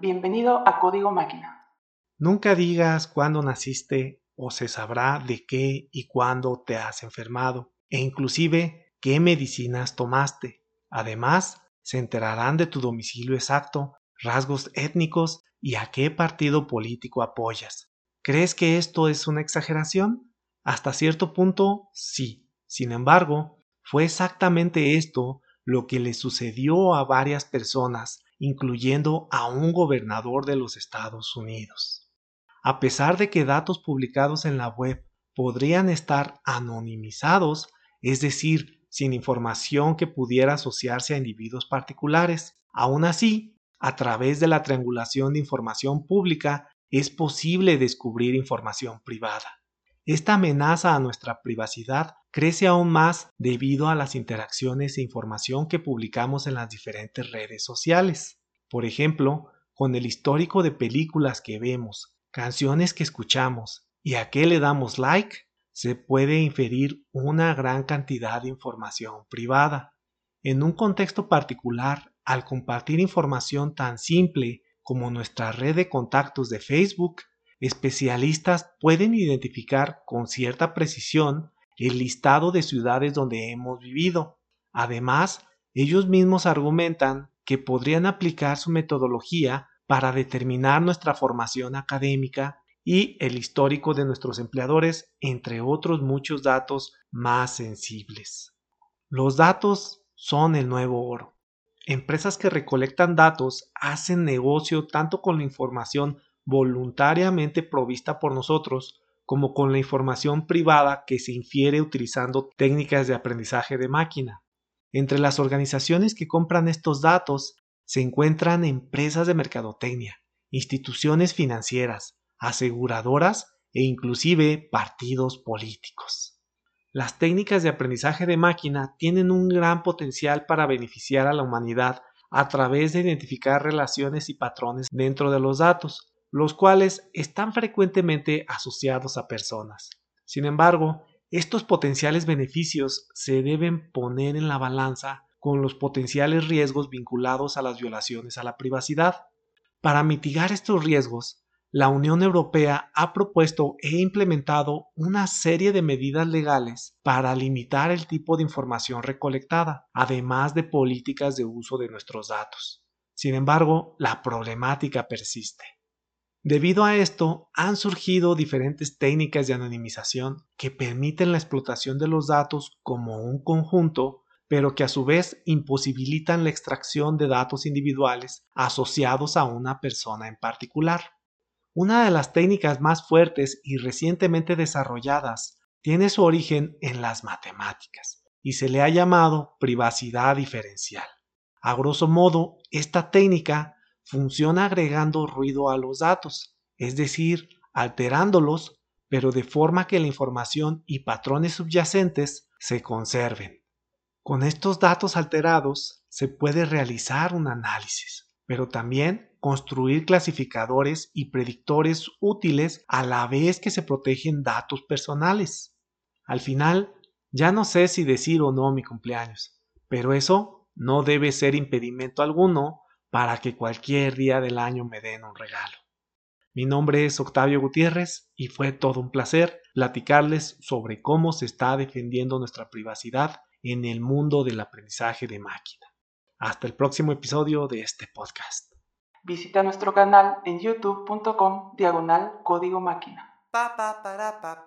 Bienvenido a Código Máquina. Nunca digas cuándo naciste o se sabrá de qué y cuándo te has enfermado e inclusive qué medicinas tomaste. Además, se enterarán de tu domicilio exacto, rasgos étnicos y a qué partido político apoyas. ¿Crees que esto es una exageración? Hasta cierto punto, sí. Sin embargo, fue exactamente esto lo que le sucedió a varias personas, incluyendo a un gobernador de los Estados Unidos. A pesar de que datos publicados en la web podrían estar anonimizados, es decir, sin información que pudiera asociarse a individuos particulares, aún así, a través de la triangulación de información pública es posible descubrir información privada. Esta amenaza a nuestra privacidad crece aún más debido a las interacciones e información que publicamos en las diferentes redes sociales. Por ejemplo, con el histórico de películas que vemos, canciones que escuchamos y a qué le damos like, se puede inferir una gran cantidad de información privada. En un contexto particular, al compartir información tan simple como nuestra red de contactos de Facebook, especialistas pueden identificar con cierta precisión el listado de ciudades donde hemos vivido. Además, ellos mismos argumentan que podrían aplicar su metodología para determinar nuestra formación académica y el histórico de nuestros empleadores, entre otros muchos datos más sensibles. Los datos son el nuevo oro. Empresas que recolectan datos hacen negocio tanto con la información voluntariamente provista por nosotros como con la información privada que se infiere utilizando técnicas de aprendizaje de máquina. Entre las organizaciones que compran estos datos se encuentran empresas de mercadotecnia, instituciones financieras, aseguradoras e inclusive partidos políticos. Las técnicas de aprendizaje de máquina tienen un gran potencial para beneficiar a la humanidad a través de identificar relaciones y patrones dentro de los datos, los cuales están frecuentemente asociados a personas. Sin embargo, estos potenciales beneficios se deben poner en la balanza con los potenciales riesgos vinculados a las violaciones a la privacidad. Para mitigar estos riesgos, la Unión Europea ha propuesto e implementado una serie de medidas legales para limitar el tipo de información recolectada, además de políticas de uso de nuestros datos. Sin embargo, la problemática persiste. Debido a esto, han surgido diferentes técnicas de anonimización que permiten la explotación de los datos como un conjunto, pero que a su vez imposibilitan la extracción de datos individuales asociados a una persona en particular. Una de las técnicas más fuertes y recientemente desarrolladas tiene su origen en las matemáticas y se le ha llamado privacidad diferencial. A grosso modo, esta técnica funciona agregando ruido a los datos, es decir, alterándolos, pero de forma que la información y patrones subyacentes se conserven. Con estos datos alterados se puede realizar un análisis, pero también construir clasificadores y predictores útiles a la vez que se protegen datos personales. Al final, ya no sé si decir o no mi cumpleaños, pero eso no debe ser impedimento alguno para que cualquier día del año me den un regalo. Mi nombre es Octavio Gutiérrez y fue todo un placer platicarles sobre cómo se está defendiendo nuestra privacidad en el mundo del aprendizaje de máquina. Hasta el próximo episodio de este podcast. Visita nuestro canal en youtube.com diagonal código máquina. Pa, pa, para, pa,